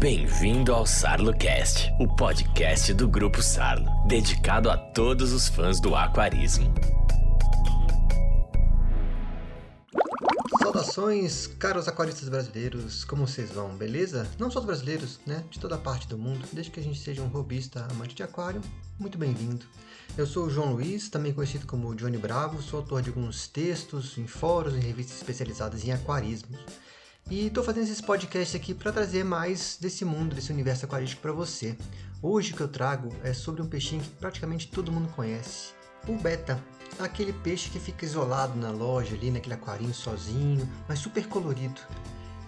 Bem-vindo ao SarloCast, o podcast do Grupo Sarlo, dedicado a todos os fãs do aquarismo. Saudações, caros aquaristas brasileiros, como vocês vão, beleza? Não só os brasileiros, né? De toda parte do mundo, desde que a gente seja um robista amante de aquário, muito bem-vindo. Eu sou o João Luiz, também conhecido como Johnny Bravo, sou autor de alguns textos em fóruns e revistas especializadas em aquarismos. E estou fazendo esses podcasts aqui para trazer mais desse mundo, desse universo aquarístico para você. Hoje o que eu trago é sobre um peixinho que praticamente todo mundo conhece, o beta. Aquele peixe que fica isolado na loja ali, naquele aquarinho sozinho, mas super colorido.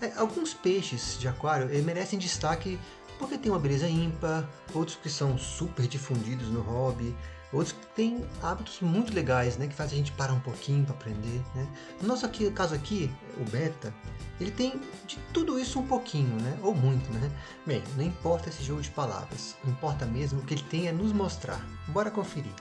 É, alguns peixes de aquário merecem destaque porque tem uma beleza ímpar, outros que são super difundidos no hobby, outros que têm hábitos muito legais, né, que fazem a gente parar um pouquinho para aprender, né. No nosso aqui, caso aqui, o beta, ele tem de tudo isso um pouquinho, né, ou muito, né. Bem, não importa esse jogo de palavras, importa mesmo o que ele tem a nos mostrar. Bora conferir.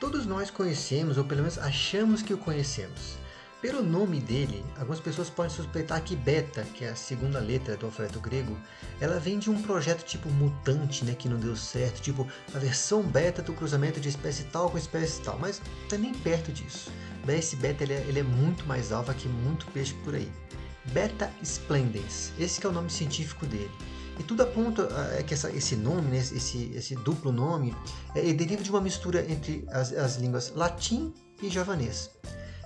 Todos nós conhecemos, ou pelo menos achamos que o conhecemos. Pelo nome dele, algumas pessoas podem suspeitar que beta, que é a segunda letra do alfabeto grego, ela vem de um projeto tipo mutante, né, que não deu certo, tipo a versão beta do cruzamento de espécie tal com espécie tal, mas é nem perto disso. Esse beta ele é, ele é muito mais alfa que muito peixe por aí. Beta splendens, esse é o nome científico dele. E tudo aponta é que essa, esse nome, né, esse, esse duplo nome, é, deriva de uma mistura entre as, as línguas latim e javanês.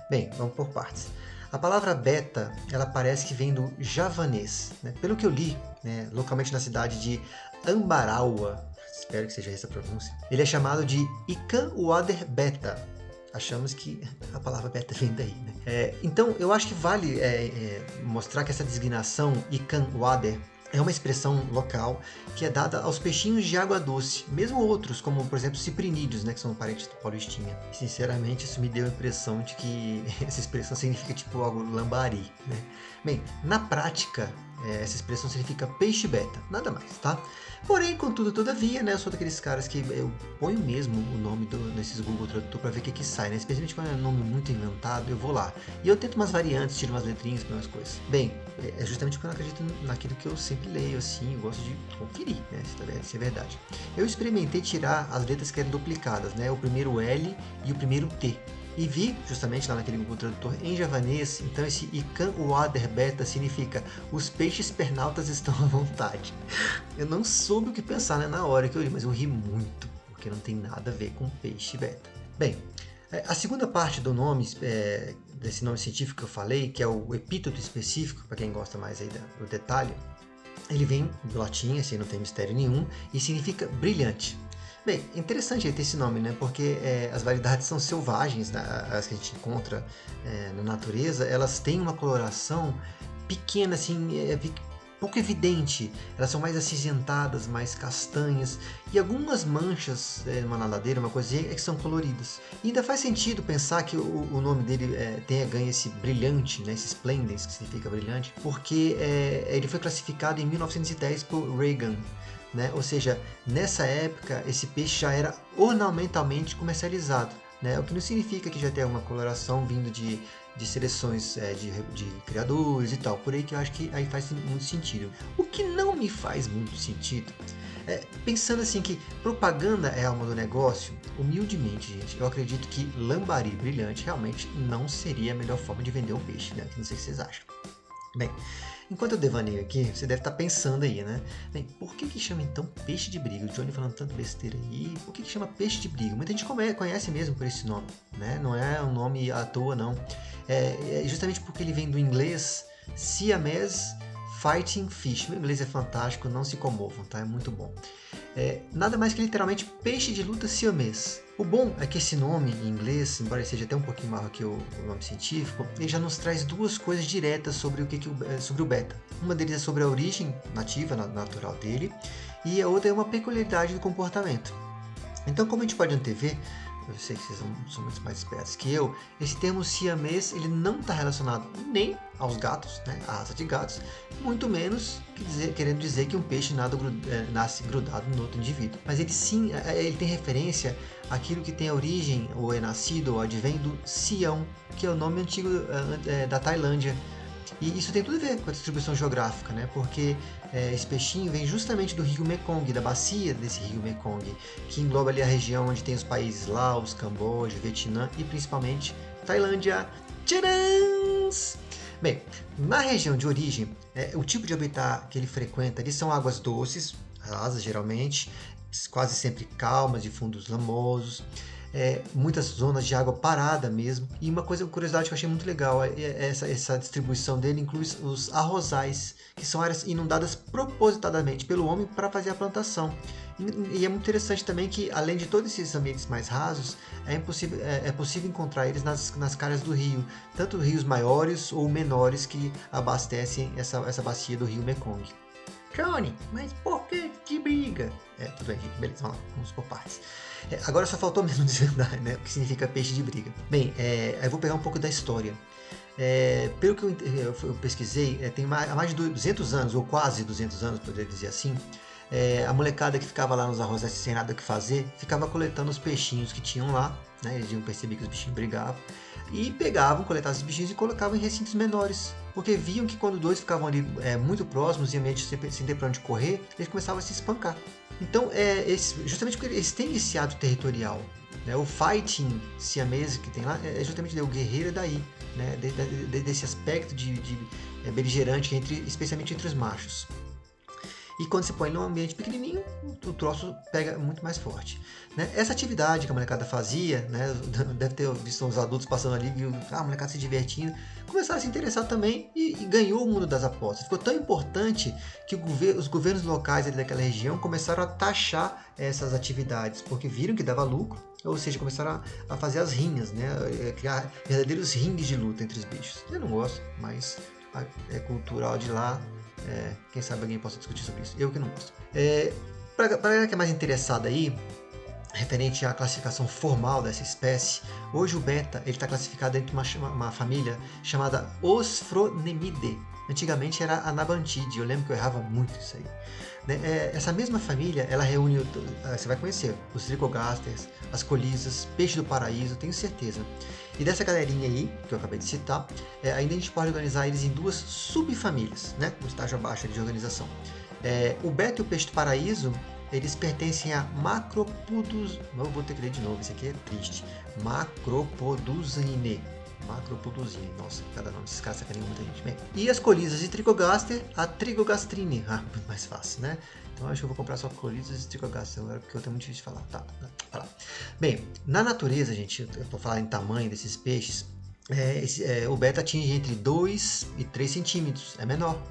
Bem, vamos por partes. A palavra beta, ela parece que vem do javanês. Né? Pelo que eu li, né, localmente na cidade de Ambaraua, espero que seja essa a pronúncia, ele é chamado de Ikan Wader Beta. Achamos que a palavra beta vem daí. Né? É, então, eu acho que vale é, é, mostrar que essa designação Ikan Wader é uma expressão local que é dada aos peixinhos de água doce, mesmo outros, como por exemplo ciprinídeos, né, que são parentes do paulistinha. Sinceramente, isso me deu a impressão de que essa expressão significa tipo algo lambari. Né? Bem, na prática, essa expressão significa peixe beta, nada mais, tá? Porém, contudo, todavia, né, eu sou daqueles caras que eu ponho mesmo o nome do, nesses Google Tradutor para ver o que, que sai, né? Especialmente quando é um nome muito inventado, eu vou lá. E eu tento umas variantes, tiro umas letrinhas, umas coisas. Bem, é justamente porque eu acredito naquilo que eu sempre leio, assim, eu gosto de conferir, né? Se é verdade. Eu experimentei tirar as letras que eram duplicadas, né? O primeiro L e o primeiro T e vi justamente lá naquele Google Tradutor em javanês, então esse Ikan Wader Beta significa os peixes pernaltas estão à vontade. Eu não soube o que pensar né, na hora que eu li, mas eu ri muito, porque não tem nada a ver com peixe beta. Bem, é, a segunda parte do nome, é, desse nome científico que eu falei, que é o epíteto específico, para quem gosta mais aí do detalhe, ele vem do latim, assim não tem mistério nenhum, e significa brilhante. Bem, interessante ter esse nome, né? Porque é, as variedades são selvagens, né? as que a gente encontra é, na natureza, elas têm uma coloração pequena, assim, é, pouco evidente. Elas são mais acinzentadas, mais castanhas e algumas manchas, é, uma nadadeira, uma coisinha, é que são coloridas. E ainda faz sentido pensar que o, o nome dele é, tenha ganho esse brilhante, né, esse splendens, que significa brilhante, porque é, ele foi classificado em 1910 por Reagan né? Ou seja, nessa época esse peixe já era ornamentalmente comercializado, né? O que não significa que já tem uma coloração vindo de, de seleções é, de, de criadores e tal. Por aí que eu acho que aí faz muito sentido. O que não me faz muito sentido é, pensando assim que propaganda é alma do negócio, humildemente, gente, eu acredito que lambari brilhante realmente não seria a melhor forma de vender um peixe, né? Não sei o que vocês acham. Bem, enquanto eu devaneio aqui, você deve estar tá pensando aí, né? Bem, por que que chama então peixe de briga? O Johnny falando tanto besteira aí, por que que chama peixe de briga? Muita gente conhece mesmo por esse nome, né? Não é um nome à toa, não. É, é justamente porque ele vem do inglês Siamese Fighting Fish. Meu inglês é fantástico, não se comovam, tá? É muito bom. É, nada mais que literalmente peixe de luta siamês. O bom é que esse nome em inglês, embora seja até um pouquinho maior que o, o nome científico, ele já nos traz duas coisas diretas sobre o que, que o, é, sobre o beta. Uma deles é sobre a origem nativa, natural dele, e a outra é uma peculiaridade do comportamento. Então, como a gente pode antever, eu sei que vocês são, muito mais espertos que eu, esse termo siamês ele não está relacionado nem aos gatos, né, à raça de gatos, muito menos que dizer, querendo dizer que um peixe nada, é, nasce grudado no outro indivíduo. Mas ele sim, é, é, ele tem referência àquilo que tem a origem, ou é nascido, ou advém do Sião, que é o nome antigo da Tailândia, E isso tem tudo a ver com a distribuição geográfica, né? Porque é, esse peixinho vem justamente do rio Mekong, da bacia desse rio Mekong, que engloba ali a região onde tem os países Laos, Camboja, Vietnã e principalmente Tailândia. Tcharam! Bem, na região de origem, é, o tipo de habitat que ele frequenta ali são águas doces, rasas geralmente, quase sempre calmas, de fundos lamosos, é, muitas zonas de água parada mesmo. E uma coisa, curiosidade que eu achei muito legal, é, é essa, essa distribuição dele inclui os arrozais, que são áreas inundadas propositadamente pelo homem para fazer a plantação. E, e, é muito interessante também que, além de todos esses ambientes mais rasos, é, impossível, é, é possível encontrar eles nas, nas caras do rio, tanto rios maiores ou menores que abastecem essa, essa bacia do rio Mekong. Johnny, mas por que que briga? É, tudo bem, gente, beleza, vamos lá, vamos por partes. É, agora só faltou mesmo desvendar, né, o que significa peixe de briga. Bem, é, eu vou pegar um pouco da história. É, pelo que eu, eu, eu pesquisei, é, tem mais, há mais de 200 anos, ou quase 200 anos, poderia dizer assim, é, a molecada que ficava lá nos arrozes sem nada que fazer, ficava coletando os peixinhos que tinham lá, né, eles iam perceber que os bichinhos brigavam, e pegavam, coletavam esses bichinhos e colocavam em recintos menores, porque viam que quando dois ficavam ali é, muito próximos e ambiente sem, sem ter para onde correr, eles começavam a se espancar. Então, é, justamente porque eles têm esse ato territorial, né, o fighting siamese que tem lá é justamente né, o guerreiro daí, né, de, de, desse aspecto de, de é, beligerante, entre, especialmente entre os machos. E quando se põe num ambiente pequenininho, o troço pega muito mais forte. Né? Essa atividade que a molecada fazia, né? deve ter visto os adultos passando ali, viu ah, a molecada se divertindo, começaram a se interessar também e, e ganhou o mundo das apostas. Ficou tão importante que os governos locais daquela região começaram a taxar essas atividades, porque viram que dava lucro, ou seja, começaram a, a fazer as rinhas, né? É, criar verdadeiros ringues de luta entre os bichos. Eu não gosto, mas é cultural de lá, é, quem sabe alguém possa discutir sobre isso. Eu que não gosto. É, para a galera que é mais interessada aí, referente à classificação formal dessa espécie, hoje o beta está classificado dentro de uma, uma, família chamada Osphronemidae. Antigamente era a Nabantide, eu lembro que eu errava muito isso aí. Né? É, essa mesma família, ela reúne, ah, você vai conhecer, os tricogasters, as colisas, peixe do paraíso, tenho certeza. E dessa galerinha aí, que eu acabei de citar, é, ainda a gente pode organizar eles em duas subfamílias, né? O estágio abaixo de organização. É, o beta e o peixe do paraíso, eles pertencem a Macropodus... Não vou ter que ler de novo, isso aqui é triste. Macropodusine. Macropodusine. Nossa, cada nome desses caras sacaneiam muita gente. Bem, e as colisas de Trigogaster, a Trigogastrine. Ah, mais fácil, né? Então acho que eu vou comprar só colisas e tricogaster agora, porque eu tenho muito difícil de falar. Tá, tá, tá. Bem, na natureza, gente, eu vou falar em tamanho desses peixes, é, esse, é, o beta atinge entre 2 e 3 centímetros, é menor.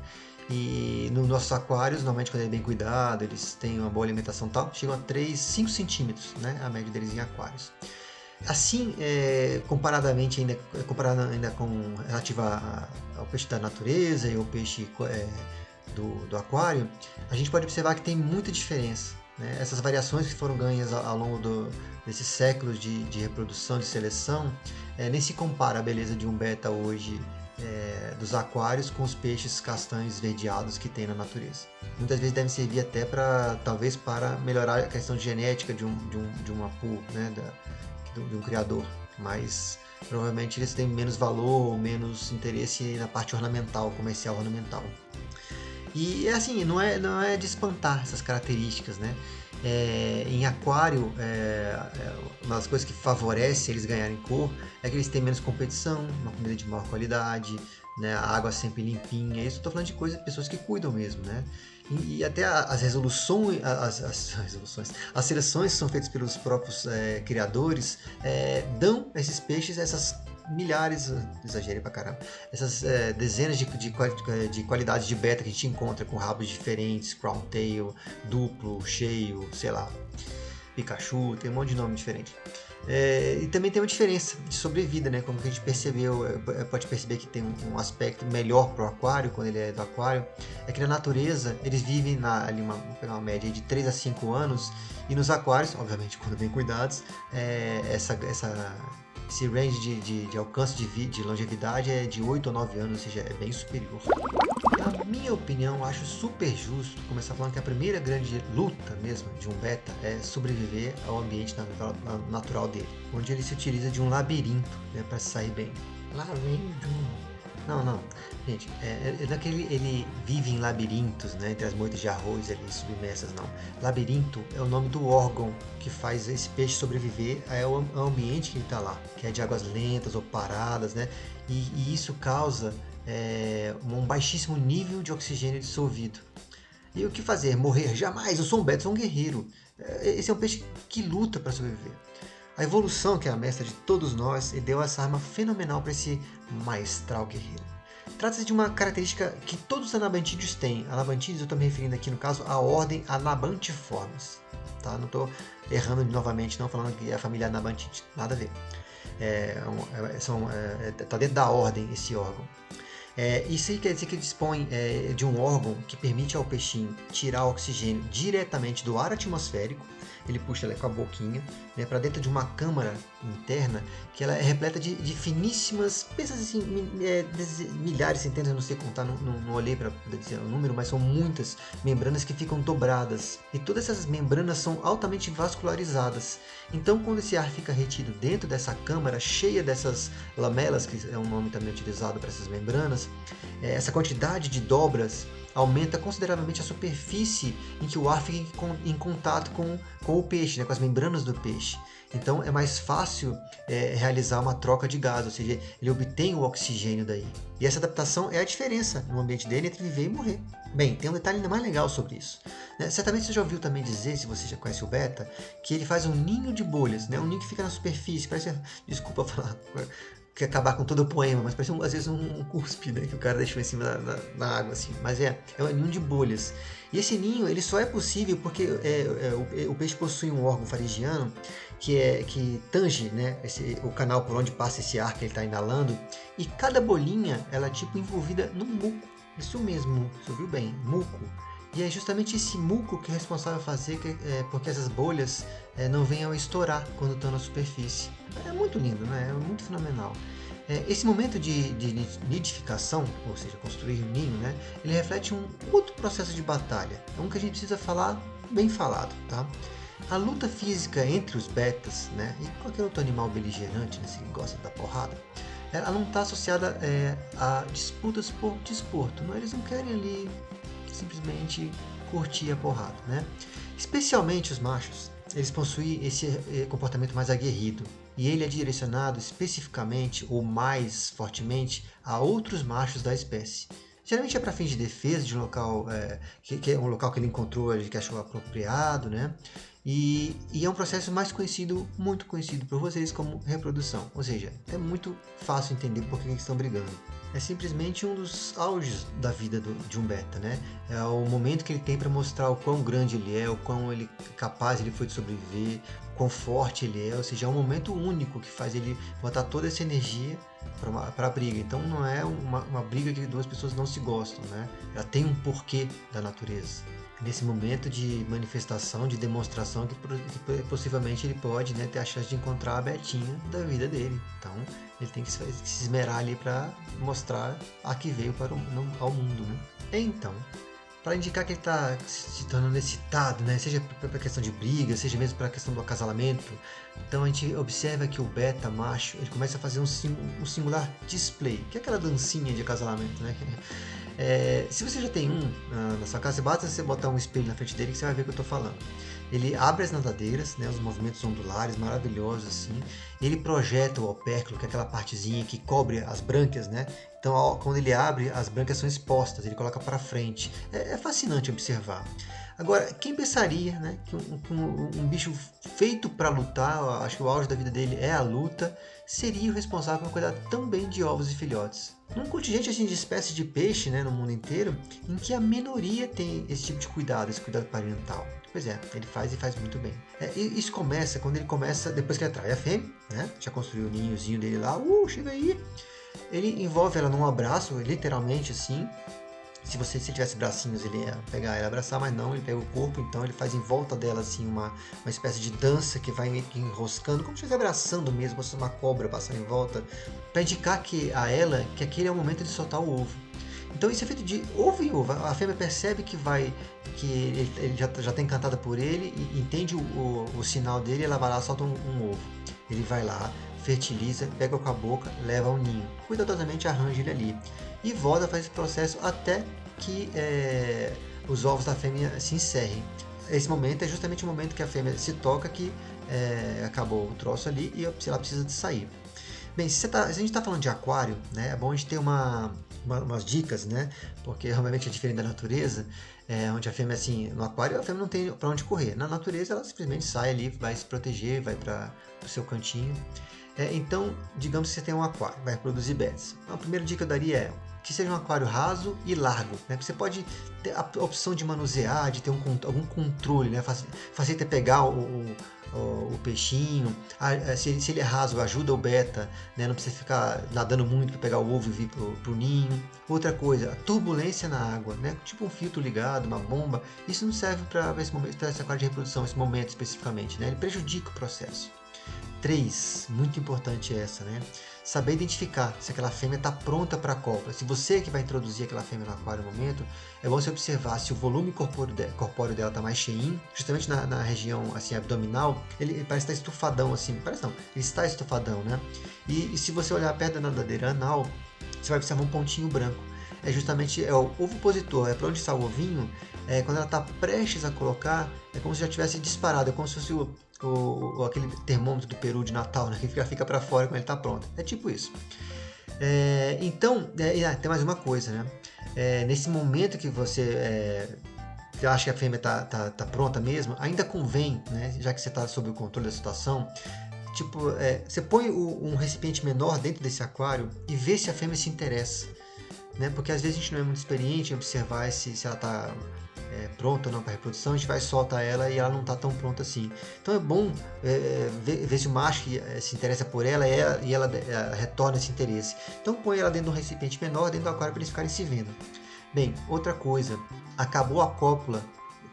E nos nossos aquários, normalmente quando é bem cuidado, eles têm uma boa alimentação tal, chegam a 3, 5 centímetros, né? A média deles em aquários. Assim, é, comparadamente ainda, comparado ainda com relativa ao peixe da natureza e ao peixe é, do, do aquário, a gente pode observar que tem muita diferença. Né? Essas variações que foram ganhas ao, longo do, desses séculos de, de, reprodução, de seleção, é, nem se compara a beleza de um beta hoje é, dos aquários com os peixes castanhos esverdeados que tem na natureza. Muitas vezes devem servir até para, talvez, para melhorar a questão de genética de um, de um, de uma pool, né? Da, de um criador, mas provavelmente eles têm menos valor menos interesse na parte ornamental, comercial ornamental. E é assim, não é, não é de espantar essas características, né? É, em aquário, é, é, uma das coisas que favorece eles ganharem cor é que eles têm menos competição, uma comida de maior qualidade, né? a água sempre limpinha. Isso eu estou falando de coisas, pessoas que cuidam mesmo, né? E, e até as resoluções, as, as, resoluções, as seleções que são feitas pelos próprios é, criadores é, dão a esses peixes essas milhares, exagerei pra caramba, essas é, dezenas de, de, de, qualidades de beta que a gente encontra com rabos diferentes, crown tail, duplo, cheio, sei lá, Pikachu, tem um monte de nome diferente. É, e também tem uma diferença de sobrevida, né? Como que a gente percebeu, é, pode perceber que tem um aspecto melhor para o aquário, quando ele é do aquário, é que na natureza eles vivem na, ali uma, uma média de 3 a 5 anos, e nos aquários, obviamente quando bem cuidados, é, essa, essa esse range de, de, de alcance de, de, longevidade é de 8 ou 9 anos, ou seja, é bem superior. Na minha opinião, acho super justo começar falando que a primeira grande luta mesmo de um beta é sobreviver ao ambiente natural dele, onde ele se utiliza de um labirinto né, para sair bem. Labirinto. Não, não. Gente, é, é daquele ele vive em labirintos, né? Entre as moitas de arroz ali submersas, não. Labirinto é o nome do órgão que faz esse peixe sobreviver é o ambiente que ele está lá, que é de águas lentas ou paradas, né? E, e isso causa é, um baixíssimo nível de oxigênio dissolvido. E o que fazer? Morrer? Jamais! Eu sou um Beto, sou um guerreiro. É, esse é um peixe que luta para sobreviver. A evolução, que é a mestra de todos nós, deu essa arma fenomenal para esse maestral guerreiro. Trata-se de uma característica que todos os anabantídeos têm. Anabantídeos, eu estou me referindo aqui no caso à ordem Anabantiformes. Tá? Não estou errando novamente, não falando que é a família Anabantide. Nada a ver. É, é, são, é, tá dentro da ordem esse órgão. É, isso aí quer dizer que dispõe é, de um órgão que permite ao peixinho tirar oxigênio diretamente do ar atmosférico ele puxa ela com a boquinha né, para dentro de uma câmara interna que ela é repleta de, de finíssimas, pensa assim, é, milhares, centenas, não sei contar, não, não, não olhei para poder dizer o número, mas são muitas membranas que ficam dobradas. E todas essas membranas são altamente vascularizadas. Então, quando esse ar fica retido dentro dessa câmara cheia dessas lamelas, que é um nome também utilizado para essas membranas, é, essa quantidade de dobras aumenta consideravelmente a superfície em que o ar fica em, contato com, com o peixe, né, com as membranas do peixe. Então é mais fácil é, realizar uma troca de gás, ou seja, ele obtém o oxigênio daí. E essa adaptação é a diferença no ambiente dele entre viver e morrer. Bem, tem um detalhe ainda mais legal sobre isso. Né? Certamente você já ouviu também dizer, se você já conhece o beta, que ele faz um ninho de bolhas, né? um ninho que fica na superfície, parece. Desculpa falar que acabar com todo o poema, mas parece um, às vezes um, um cuspe, né, que o cara deixou em cima da, na, na, água, assim. Mas é, é um ninho de bolhas. E esse ninho, ele só é possível porque é, é, o, o, peixe possui um órgão faringiano que é que tange, né, esse, o canal por onde passa esse ar que ele está inalando, e cada bolinha, ela é tipo envolvida no muco. Isso mesmo, você ouviu bem, muco. E é justamente esse muco que é responsável fazer que, é, porque essas bolhas é, não venham a estourar quando estão na superfície. É muito lindo, né? É muito fenomenal. É, esse momento de, de, nidificação, ou seja, construir um ninho, né? Ele reflete um outro processo de batalha. É um que a gente precisa falar bem falado, tá? A luta física entre os betas, né? E qualquer outro animal beligerante, né? Se gosta da porrada, ela não está associada é, a disputas por desporto. Não, eles não querem ali simplesmente curtir a porrada, né? Especialmente os machos, eles possuem esse eh, comportamento mais aguerrido e ele é direcionado especificamente ou mais fortemente a outros machos da espécie. Geralmente é para fins de defesa de um local é, que, que, é um local que ele encontrou, ele que achou apropriado, né? E, e, é um processo mais conhecido, muito conhecido por vocês como reprodução. Ou seja, é muito fácil entender por que eles estão brigando é simplesmente um dos auges da vida do, de um beta, né? É o momento que ele tem para mostrar o quão grande ele é, o quão ele capaz ele foi de sobreviver, quão forte ele é, ou seja, é um momento único que faz ele botar toda essa energia para a briga. Então não é uma, uma briga que duas pessoas não se gostam, né? Ela tem um porquê da natureza nesse momento de manifestação, de demonstração que, possivelmente ele pode né, ter a chance de encontrar a Betinha da vida dele. Então ele tem que se, se esmerar ali para mostrar a que veio para o, no, ao mundo. Né? Então, para indicar que ele está se tornando excitado, né? seja para questão de briga, seja mesmo para a questão do acasalamento. Então a gente observa que o beta macho ele começa a fazer um, sim, um singular display, que é aquela dancinha de acasalamento, né? É, se você já tem um na, sua casa, basta você botar um espelho na frente dele que você vai ver o que eu estou falando. Ele abre as nadadeiras, né, os movimentos ondulares maravilhosos assim. Ele projeta o opérculo, que é aquela partezinha que cobre as brânquias, né? Então, quando ele abre, as brânquias são expostas, ele coloca para frente. É, é, fascinante observar. Agora, quem pensaria né, que um, um, um bicho feito para lutar, acho que o auge da vida dele é a luta, seria o responsável por cuidar tão bem de ovos e filhotes? Num contingente assim, de espécies de peixe né, no mundo inteiro, em que a minoria tem esse tipo de cuidado, esse cuidado parental. Pois é, ele faz e faz muito bem. É, isso começa quando ele começa, depois que ele atrai a fêmea, né? Já construiu o ninhozinho dele lá, uh, chega aí. Ele envolve ela num abraço, literalmente assim, se você se tivesse bracinhos, ele ia pegar ela e abraçar, mas não, ele pega o corpo, então ele faz em volta dela assim uma, uma espécie de dança que vai enroscando, como se estivesse abraçando mesmo, como se uma cobra passando em volta, para indicar que a ela que aquele é o momento de soltar o ovo. Então isso é feito de ovo em ovo. A fêmea percebe que vai, que ele, ele já, já está encantada por ele e entende o, o, o, sinal dele, ela vai lá solta um, um ovo. Ele vai lá, fertiliza, pega com a boca, leva ao ninho. Cuidadosamente arranja ele ali. E volta a fazer esse processo até que é, os ovos da fêmea se encerrem. Esse momento é justamente o momento que a fêmea se toca que é, acabou o troço ali e ela precisa de sair. Bem, se, tá, se a gente está falando de aquário, né, é bom a gente ter uma, uma, umas dicas, né? Porque realmente é diferente da natureza, é, onde a fêmea, assim, no aquário a fêmea não tem para onde correr. Na natureza ela simplesmente sai ali, vai se proteger, vai para o seu cantinho. É, então, digamos que você tem um aquário, vai produzir beds. A primeira dica que eu daria é que seja um aquário raso e largo. Né? Você pode ter a opção de manusear, de ter um, algum controle, né? facilita pegar o, o, o peixinho. Se, se, ele é raso, ajuda o beta, né? não precisa ficar nadando muito para pegar o ovo e vir para o ninho. Outra coisa, a turbulência na água, né? tipo um filtro ligado, uma bomba. Isso não serve para esse, momento, esse aquário de reprodução, esse momento especificamente. Né? Ele prejudica o processo. 3, muito importante essa, né? Saber identificar se aquela fêmea está pronta para a cópula. Se você que vai introduzir aquela fêmea no aquário no momento, é bom você observar se o volume corpóreo dela está mais cheinho, justamente na, na, região assim abdominal, ele, ele parece estar tá estufadão assim, parece não, ele está estufadão, né? E, e se você olhar perto da nadadeira anal, você vai observar um pontinho branco. É justamente é o ovipositor, é para onde está o ovinho, é, quando ela está prestes a colocar, é como se já tivesse disparado, é como se fosse o, o, aquele termômetro do peru de Natal, né? Que fica, fica para fora quando ele está pronto. É tipo isso. É, então, é, ah, tem mais uma coisa, né? É, nesse momento que você é, acha que a fêmea está tá, tá pronta mesmo, ainda convém, né? Já que você está sob o controle da situação, tipo, é, você põe o, um recipiente menor dentro desse aquário e vê se a fêmea se interessa. Né? Porque às vezes a gente não é muito experiente em observar se, se ela está é, pronta ou não para reprodução, a gente vai soltar ela e ela não está tão pronta assim. Então é bom é, é ver, ver, se o macho é, se interessa por ela, e ela, ela, é, retorna esse interesse. Então põe ela dentro de um recipiente menor, dentro do aquário para eles ficarem se vendo. Bem, outra coisa, acabou a cópula,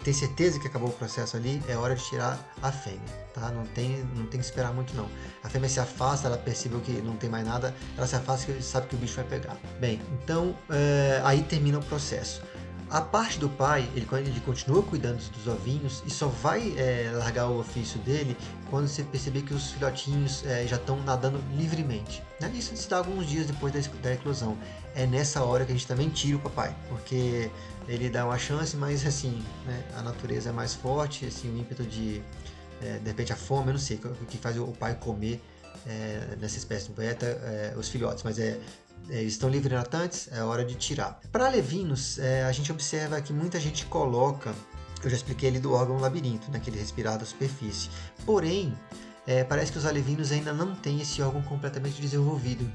tem certeza que acabou o processo ali, é hora de tirar a fêmea, tá? Não tem, não tem que esperar muito não. A fêmea se afasta, ela percebeu que não tem mais nada, ela se afasta e sabe que o bicho vai pegar. Bem, então é, aí termina o processo. A parte do pai, ele, ele continua cuidando dos ovinhos e só vai é, largar o ofício dele quando você perceber que os filhotinhos é, já estão nadando livremente. Né? Isso se dá alguns dias depois da, da eclosão. É nessa hora que a gente também tira o papai, porque ele dá uma chance, mas assim, né, a natureza é mais forte, assim, o ímpeto de, é, de repente a fome, eu não sei, o que faz o pai comer é, nessa espécie de beta, é, os filhotes, mas é é, eles estão livres natantes, é hora de tirar. Para levinos, é, a gente observa que muita gente coloca, eu já expliquei ali do órgão labirinto, naquele né, respirado à superfície. Porém, é, parece que os alevinos ainda não têm esse órgão completamente desenvolvido.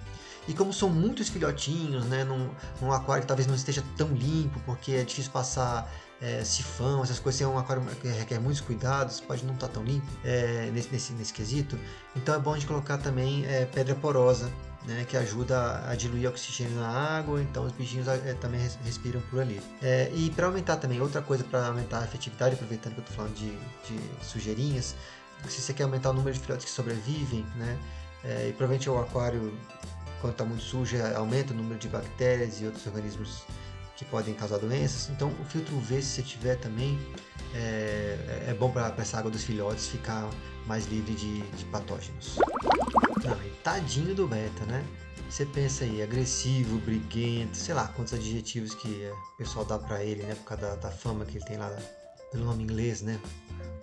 E como são muitos filhotinhos, né, num, num aquário que talvez não esteja tão limpo, porque é difícil passar é, sifão, essas coisas, é um aquário que requer muitos cuidados, pode não estar tão limpo é, nesse, nesse, nesse quesito. Então é bom a gente colocar também é, pedra porosa né, que ajuda a diluir oxigênio na água, então os bichinhos é, também respiram por ali. É, e para aumentar também, outra coisa para aumentar a efetividade, aproveitando que eu estou falando de, de, sujeirinhas, se você quer aumentar o número de filhotes que sobrevivem, né, é, e provavelmente o aquário, quando está muito sujo, aumenta o número de bactérias e outros organismos que podem causar doenças. Então, o filtro UV, se você tiver também, é, é bom para essa água dos filhotes ficar mais livre de, de patógenos. Tadinho do beta, né? Você pensa aí, agressivo, briguento, sei lá quantos adjetivos que o pessoal dá para ele, né? Por causa da, da, fama que ele tem lá pelo nome inglês, né?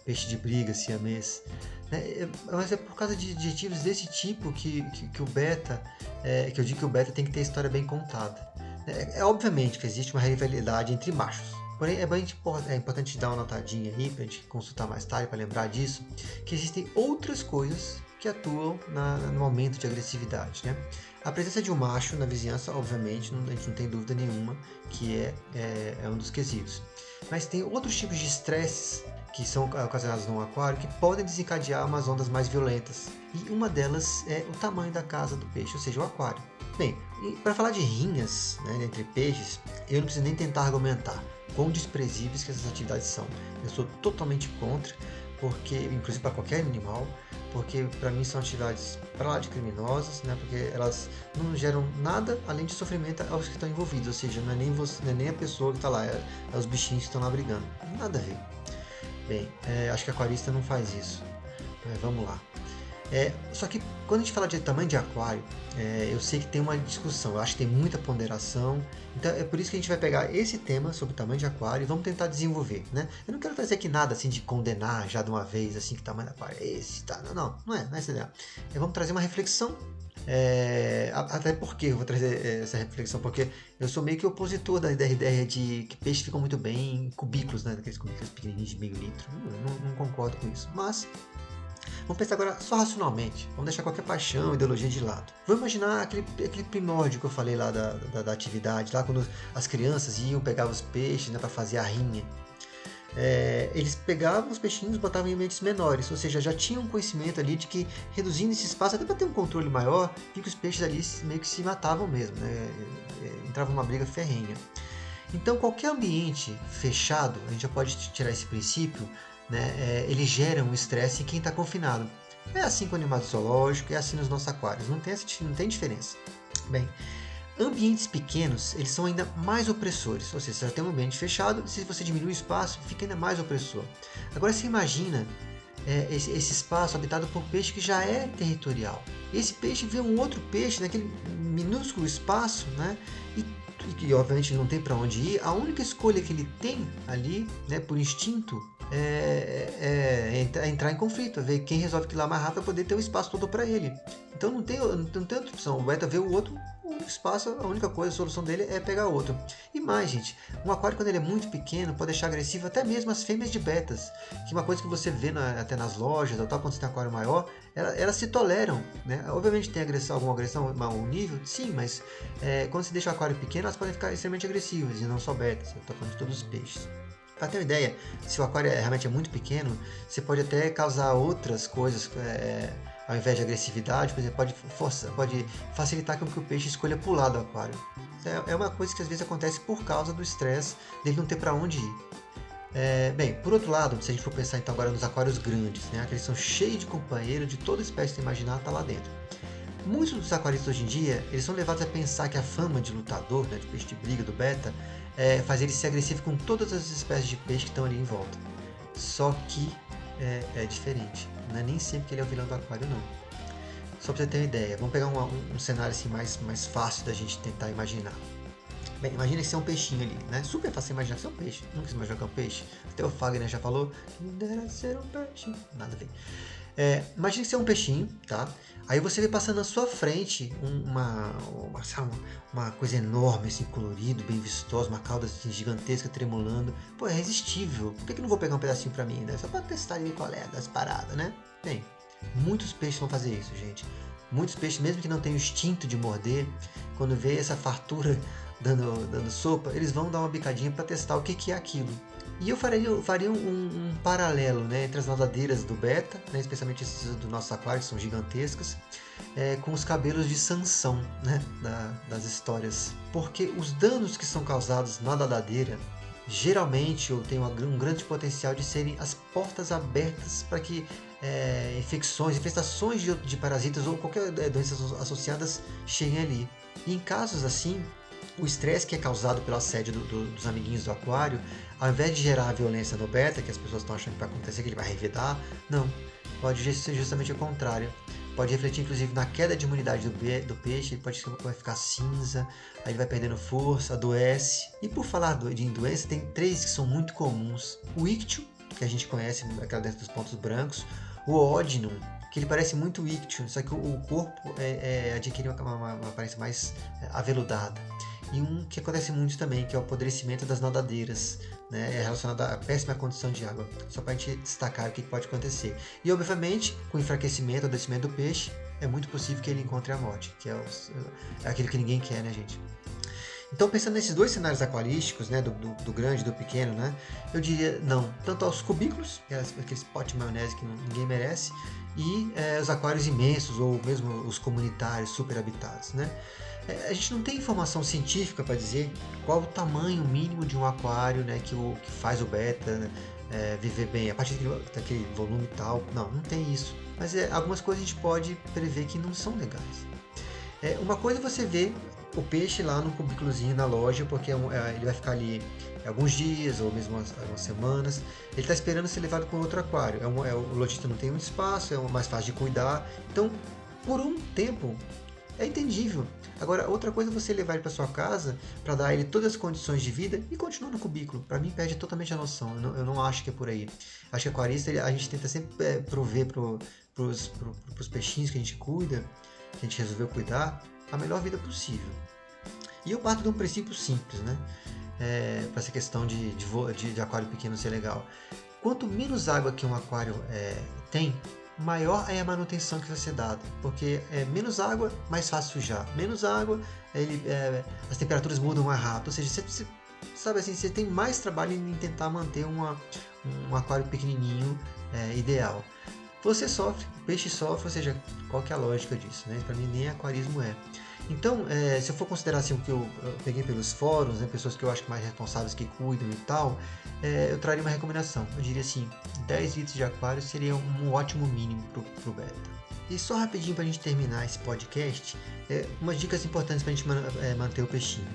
Peixe de briga, siamês. Né? É, mas é por causa de adjetivos desse tipo que, que, que o beta, é, que eu digo que o beta tem que ter história bem contada. É, é obviamente que existe uma rivalidade entre machos. Porém, é, bem, é importante dar uma notadinha aí, para a gente consultar mais tarde, para lembrar disso, que existem outras coisas que atuam na, no aumento de agressividade. Né? A presença de um macho na vizinhança, obviamente, não, a gente não tem dúvida nenhuma que é, é, é um dos quesitos. Mas tem outros tipos de estresses que são ocasionados no aquário que podem desencadear umas ondas mais violentas. E uma delas é o tamanho da casa do peixe, ou seja, o aquário. Bem, para falar de rinhas né, entre peixes, eu não preciso nem tentar argumentar quão desprezíveis que essas atividades são. Eu sou totalmente contra, porque inclusive para qualquer animal, porque para mim são atividades para lá de criminosas, né? Porque elas não geram nada além de sofrimento aos que estão envolvidos, ou seja, não é nem você, não é nem a pessoa que está lá, é, é, os bichinhos que estão lá brigando. Nada a ver. Bem, é, acho que a aquarista não faz isso. Vamos lá. É, só que quando a gente fala de tamanho de aquário, é, eu sei que tem uma discussão, eu acho que tem muita ponderação. Então é por isso que a gente vai pegar esse tema sobre tamanho de aquário e vamos tentar desenvolver, né? Eu não quero trazer aqui nada assim de condenar já de uma vez, assim, que tamanho do aquário é esse, tá? Não, não, não é, não é essa ideia. É, vamos trazer uma reflexão é, até porque eu vou trazer é, essa reflexão, porque eu sou meio que opositor da ideia de que peixes ficam muito bem em cubículos, né? Daqueles cubículos pequenininhos de meio litro. Eu não, não concordo com isso. Mas Vamos pensar agora só racionalmente. Vamos deixar qualquer paixão, ideologia de lado. Vamos imaginar aquele, aquele primórdio que eu falei lá da, da, da atividade, lá quando as crianças iam pegar os peixes né, para fazer a rinha. É, eles pegavam os peixinhos e botavam em ambientes menores, ou seja, já tinham conhecimento ali de que reduzindo esse espaço, até para ter um controle maior, vi que os peixes ali meio que se matavam mesmo, né? É, é, entrava uma briga ferrenha. Então, qualquer ambiente fechado, a gente já pode tirar esse princípio, né, é, ele gera um estresse em quem está confinado. É assim com o animado zoológico, é assim nos nossos aquários, não tem, não tem diferença. Bem, ambientes pequenos, eles são ainda mais opressores, ou seja, você já tem um ambiente fechado, se você diminuir o espaço, fica ainda mais opressor. Agora você imagina é, esse, esse, espaço habitado por peixe que já é territorial. Esse peixe vê um outro peixe naquele minúsculo espaço, né? E, e que obviamente não tem para onde ir. A única escolha que ele tem ali, né, por instinto, é, é, é, entrar em conflito, ver quem resolve que lá mais rápido para poder ter o espaço todo para ele. Então não tem, não tem outra opção. O beta vê o outro, o espaço, a única coisa, a solução dele é pegar outro. E mais, gente, um aquário quando ele é muito pequeno pode deixar agressivo até mesmo as fêmeas de betas, que uma coisa que você vê na, até nas lojas, ou tal, quando você tem um aquário maior, elas, elas se toleram, né? Obviamente tem agressão, alguma agressão, um nível, sim, mas é, quando você deixa o aquário pequeno, elas podem ficar extremamente agressivas, e não só betas, eu estou falando de todos os peixes. Para ter uma ideia, se o aquário é, realmente é muito pequeno, você pode até causar outras coisas, é, ao invés de agressividade, por exemplo, pode, força, pode facilitar que o peixe escolha pular do aquário. É, é uma coisa que às vezes acontece por causa do estresse dele não ter para onde ir. É, bem, por outro lado, se a gente for pensar então agora nos aquários grandes, né, aqueles são cheios de companheiro, de toda espécie que imaginar está lá dentro. Muitos dos aquaristas hoje em dia, eles são levados a pensar que a fama de lutador, né, de peixe de briga, do beta, é, faz ele ser agressivo com todas as espécies de peixe que estão ali em volta. Só que é, é diferente. É nem sempre que ele é o vilão do aquário, não. Só para você ter uma ideia, vamos pegar um, um, um, cenário assim mais, mais fácil da gente tentar imaginar. Bem, imagina que você é um peixinho ali, né? Super fácil imaginar que você é um peixe. Nunca se imaginou que é um peixe. Até o Fagner já falou, dera ser um peixe. Nada a ver. É, imagina que você é um peixinho, tá? Aí você vê passando na sua frente uma, uma, uma, coisa enorme, assim, colorido, bem vistosa, uma cauda assim, gigantesca, tremulando. Pô, é irresistível. Por que, que não vou pegar um pedacinho pra mim, né? Só pra testar ali qual é das paradas, né? Bem, muitos peixes vão fazer isso, gente. Muitos peixes, mesmo que não tenham instinto de morder, quando vê essa fartura dando, dando sopa, eles vão dar uma bicadinha para testar o que, que é aquilo. E eu faria, faria um, um, paralelo né, entre as nadadeiras do Beta, né, especialmente esses do nosso aquário, que são gigantescas, é, com os cabelos de Sansão né, da, das histórias. Porque os danos que são causados na nadadeira geralmente ou tem um grande potencial de serem as portas abertas para que é, infecções, infestações de, de, parasitas ou qualquer é, doenças associadas cheguem ali. E em casos assim, o estresse que é causado pelo assédio do, do, dos amiguinhos do aquário, ao invés de gerar a violência no beta, que as pessoas estão achando que vai acontecer, que ele vai revidar, não. Pode ser justamente o contrário. Pode refletir inclusive na queda de imunidade do, do peixe, ele pode vai ficar cinza, aí ele vai perdendo força, adoece. E por falar de doença, tem três que são muito comuns. O ictio, que a gente conhece, aquela dentro dos pontos brancos. O ódino, que ele parece muito o ictio, só que o, corpo é, é, adquire uma, uma, uma aparência mais aveludada e um que acontece muito também, que é o apodrecimento das nadadeiras, né, é relacionado à péssima condição de água, só para a gente destacar o que pode acontecer. E obviamente, com o enfraquecimento, o adoecimento do peixe, é muito possível que ele encontre a morte, que é, o, é aquele que ninguém quer, né, gente? Então, pensando nesses dois cenários aquarísticos, né, do, do, do grande e do pequeno, né, eu diria não, tanto aos cubículos, aqueles potes de maionese que ninguém merece, e é, os aquários imensos, ou mesmo os comunitários super habitados, né. É, a gente não tem informação científica para dizer qual o tamanho mínimo de um aquário né, que, o, que faz o beta né, é, viver bem, a partir daquele, daquele volume tal. Não, não tem isso. Mas é, algumas coisas a gente pode prever que não são legais. É, uma coisa é você vê o peixe lá no cubículozinho na loja, porque é ele vai ficar ali alguns dias ou mesmo algumas semanas. Ele está esperando ser levado para outro aquário. É, um, é o lojista não tem muito espaço, é mais fácil de cuidar. Então, por um tempo, é entendível. Agora, outra coisa é você levar ele para sua casa para dar ele todas as condições de vida e continuar no cubículo. Para mim, perde totalmente a noção. Eu não, eu não, acho que é por aí. Acho que aquarista, a gente tenta sempre é, prover para os peixinhos que a gente cuida, que a gente resolveu cuidar, a melhor vida possível. E eu parto de um princípio simples, né? É, para essa questão de, de, de, de, aquário pequeno ser legal. Quanto menos água que um aquário é, tem, maior é a manutenção que vai ser dada, porque é menos água, mais fácil sujar. Menos água, ele, é, as temperaturas mudam mais rápido. Ou seja, você, você, sabe assim, você tem mais trabalho em tentar manter uma, um aquário pequenininho é, ideal. Você sofre, o peixe sofre, ou seja, qual que é a lógica disso? Né? Para mim nem aquarismo é. Então, é, se eu for considerar assim, o que eu, peguei pelos fóruns, né, pessoas que eu acho mais responsáveis que cuidam e tal, é, eu traria uma recomendação. Eu diria assim, 10 litros de aquário seria um ótimo mínimo para o beta. E só rapidinho para a gente terminar esse podcast, é, umas dicas importantes para a gente man é, manter o peixinho.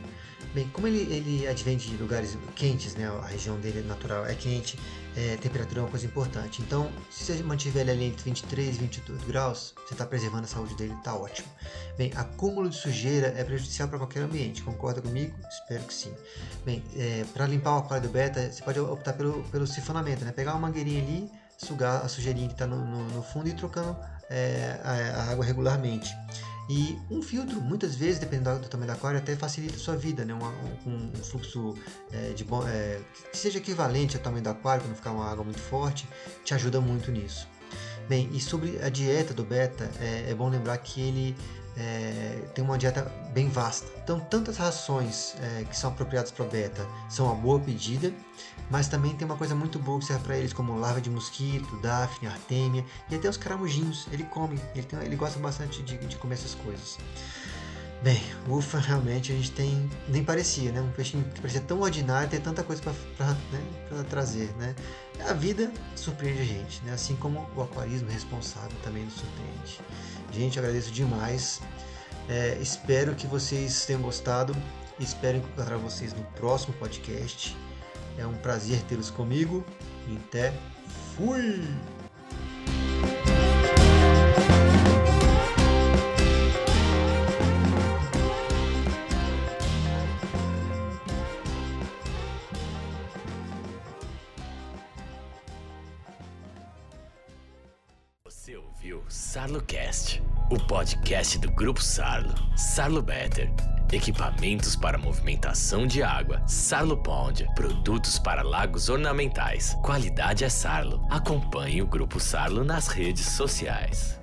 Bem, como ele, ele advém de lugares quentes, né, a região dele natural é quente, é, temperatura é uma coisa importante. Então, se você mantiver ele ali entre 23 e 22 graus, você está preservando a saúde dele, está ótimo. Bem, acúmulo de sujeira é prejudicial para qualquer ambiente, concorda comigo? Espero que sim. Bem, é, para limpar o aquário do beta, você pode optar pelo, pelo sifonamento, né? pegar uma mangueirinha ali, sugar a sujeirinha que está no, no, no, fundo e trocando é, a, a água regularmente. E um filtro, muitas vezes, dependendo do tamanho da aquário, até facilita a sua vida, né? Um, um, um fluxo é, de bom, é, que seja equivalente ao tamanho do aquário, para não ficar uma água muito forte, te ajuda muito nisso. Bem, e sobre a dieta do beta, é, é bom lembrar que ele é, tem uma dieta bem vasta. Então, tantas rações é, que são apropriadas para o beta são uma boa pedida, mas também tem uma coisa muito boa que serve para eles, como larva de mosquito, dafne, artêmia e até os caramujinhos. Ele come, ele, tem, ele gosta bastante de, de comer essas coisas. Bem, ufa, realmente a gente tem. Nem parecia, né? Um peixinho que parecia tão ordinário ter tanta coisa para né? trazer, né? A vida surpreende a gente, né? Assim como o aquarismo responsável também nos surpreende. Gente, agradeço demais. É, espero que vocês tenham gostado. Espero encontrar vocês no próximo podcast. É um prazer tê-los comigo. E até fui! O podcast do Grupo Sarlo. Sarlo Better. Equipamentos para movimentação de água. Sarlo Pond. Produtos para lagos ornamentais. Qualidade é Sarlo. Acompanhe o Grupo Sarlo nas redes sociais.